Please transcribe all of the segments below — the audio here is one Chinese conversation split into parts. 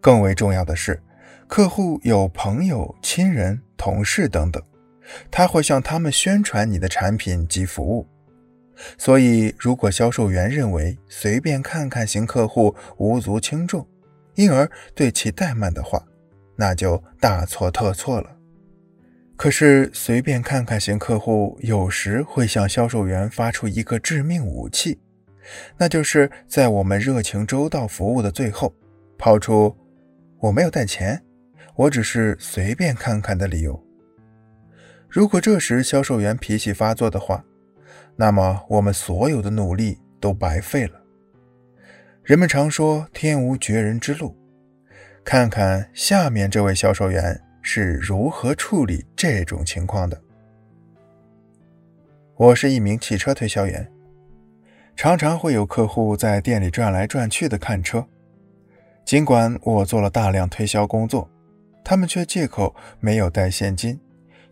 更为重要的是，客户有朋友、亲人、同事等等，他会向他们宣传你的产品及服务。所以，如果销售员认为随便看看型客户无足轻重，因而对其怠慢的话，那就大错特错了。可是，随便看看型客户有时会向销售员发出一个致命武器，那就是在我们热情周到服务的最后，抛出“我没有带钱，我只是随便看看”的理由。如果这时销售员脾气发作的话，那么我们所有的努力都白费了。人们常说“天无绝人之路”，看看下面这位销售员是如何处理这种情况的。我是一名汽车推销员，常常会有客户在店里转来转去的看车。尽管我做了大量推销工作，他们却借口没有带现金、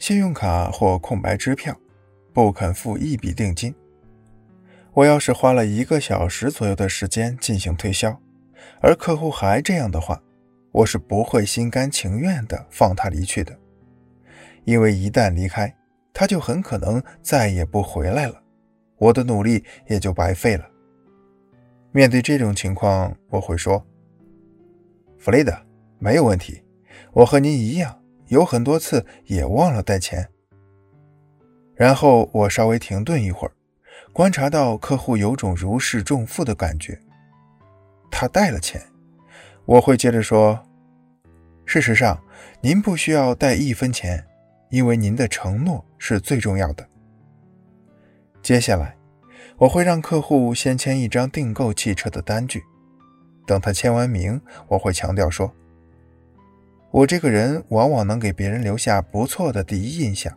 信用卡或空白支票。不肯付一笔定金。我要是花了一个小时左右的时间进行推销，而客户还这样的话，我是不会心甘情愿地放他离去的。因为一旦离开，他就很可能再也不回来了，我的努力也就白费了。面对这种情况，我会说：“弗雷德，没有问题，我和您一样，有很多次也忘了带钱。”然后我稍微停顿一会儿，观察到客户有种如释重负的感觉。他带了钱，我会接着说：“事实上，您不需要带一分钱，因为您的承诺是最重要的。”接下来，我会让客户先签一张订购汽车的单据。等他签完名，我会强调说：“我这个人往往能给别人留下不错的第一印象。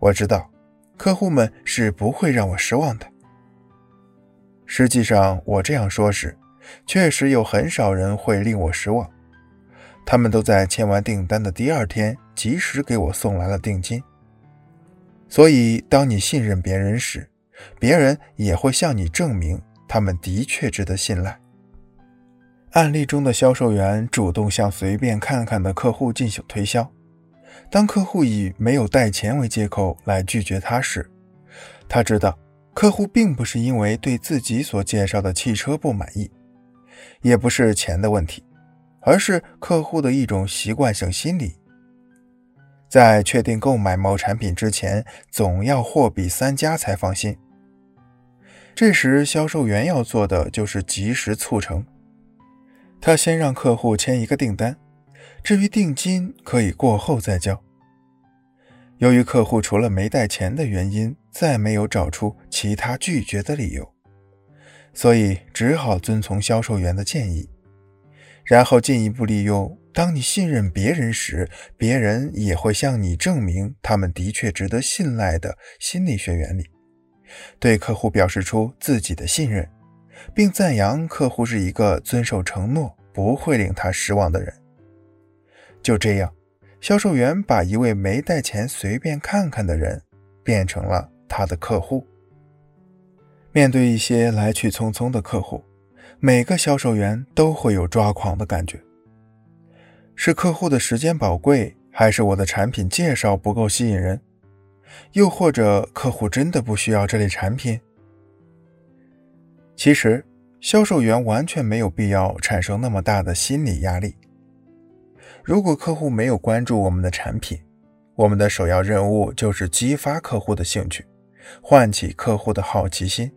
我知道。”客户们是不会让我失望的。实际上，我这样说时，确实有很少人会令我失望。他们都在签完订单的第二天，及时给我送来了定金。所以，当你信任别人时，别人也会向你证明他们的确值得信赖。案例中的销售员主动向随便看看的客户进行推销。当客户以没有带钱为借口来拒绝他时，他知道客户并不是因为对自己所介绍的汽车不满意，也不是钱的问题，而是客户的一种习惯性心理。在确定购买某产品之前，总要货比三家才放心。这时，销售员要做的就是及时促成。他先让客户签一个订单。至于定金，可以过后再交。由于客户除了没带钱的原因，再没有找出其他拒绝的理由，所以只好遵从销售员的建议，然后进一步利用“当你信任别人时，别人也会向你证明他们的确值得信赖”的心理学原理，对客户表示出自己的信任，并赞扬客户是一个遵守承诺、不会令他失望的人。就这样，销售员把一位没带钱、随便看看的人变成了他的客户。面对一些来去匆匆的客户，每个销售员都会有抓狂的感觉：是客户的时间宝贵，还是我的产品介绍不够吸引人？又或者客户真的不需要这类产品？其实，销售员完全没有必要产生那么大的心理压力。如果客户没有关注我们的产品，我们的首要任务就是激发客户的兴趣，唤起客户的好奇心，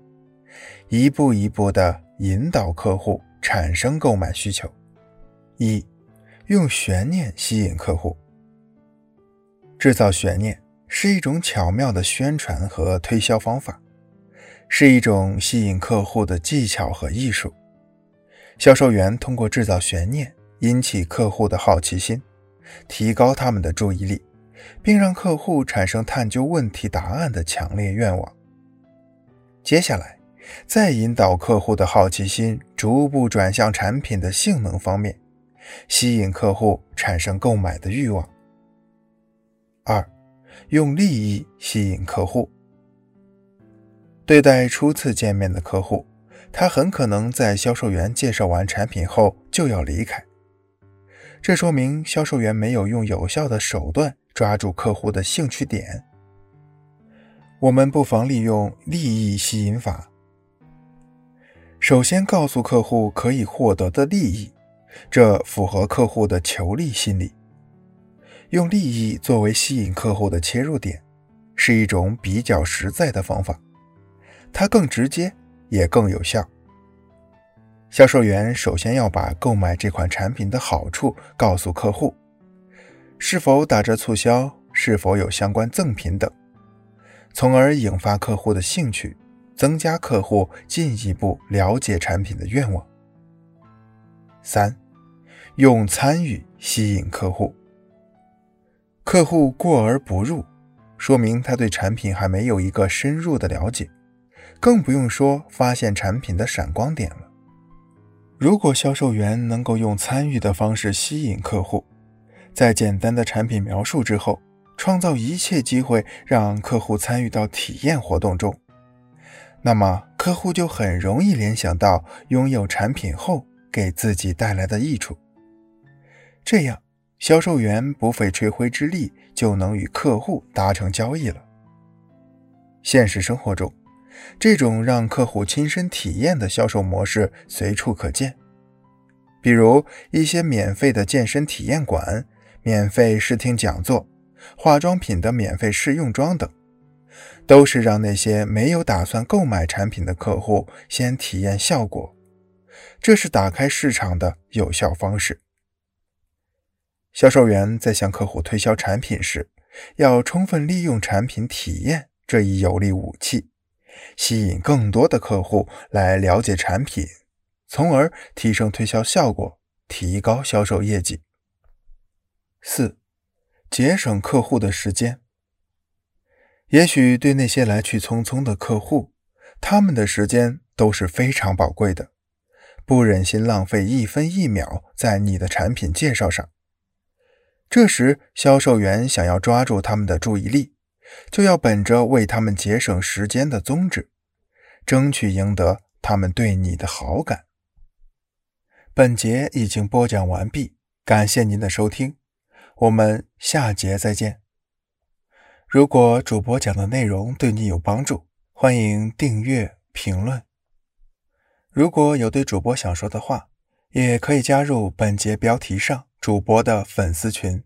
一步一步地引导客户产生购买需求。一，用悬念吸引客户。制造悬念是一种巧妙的宣传和推销方法，是一种吸引客户的技巧和艺术。销售员通过制造悬念。引起客户的好奇心，提高他们的注意力，并让客户产生探究问题答案的强烈愿望。接下来，再引导客户的好奇心逐步转向产品的性能方面，吸引客户产生购买的欲望。二，用利益吸引客户。对待初次见面的客户，他很可能在销售员介绍完产品后就要离开。这说明销售员没有用有效的手段抓住客户的兴趣点。我们不妨利用利益吸引法，首先告诉客户可以获得的利益，这符合客户的求利心理。用利益作为吸引客户的切入点，是一种比较实在的方法，它更直接也更有效。销售员首先要把购买这款产品的好处告诉客户，是否打折促销，是否有相关赠品等，从而引发客户的兴趣，增加客户进一步了解产品的愿望。三，用参与吸引客户。客户过而不入，说明他对产品还没有一个深入的了解，更不用说发现产品的闪光点了。如果销售员能够用参与的方式吸引客户，在简单的产品描述之后，创造一切机会让客户参与到体验活动中，那么客户就很容易联想到拥有产品后给自己带来的益处。这样，销售员不费吹灰之力就能与客户达成交易了。现实生活中，这种让客户亲身体验的销售模式随处可见，比如一些免费的健身体验馆、免费试听讲座、化妆品的免费试用装等，都是让那些没有打算购买产品的客户先体验效果，这是打开市场的有效方式。销售员在向客户推销产品时，要充分利用产品体验这一有力武器。吸引更多的客户来了解产品，从而提升推销效果，提高销售业绩。四、节省客户的时间。也许对那些来去匆匆的客户，他们的时间都是非常宝贵的，不忍心浪费一分一秒在你的产品介绍上。这时，销售员想要抓住他们的注意力。就要本着为他们节省时间的宗旨，争取赢得他们对你的好感。本节已经播讲完毕，感谢您的收听，我们下节再见。如果主播讲的内容对你有帮助，欢迎订阅、评论。如果有对主播想说的话，也可以加入本节标题上主播的粉丝群。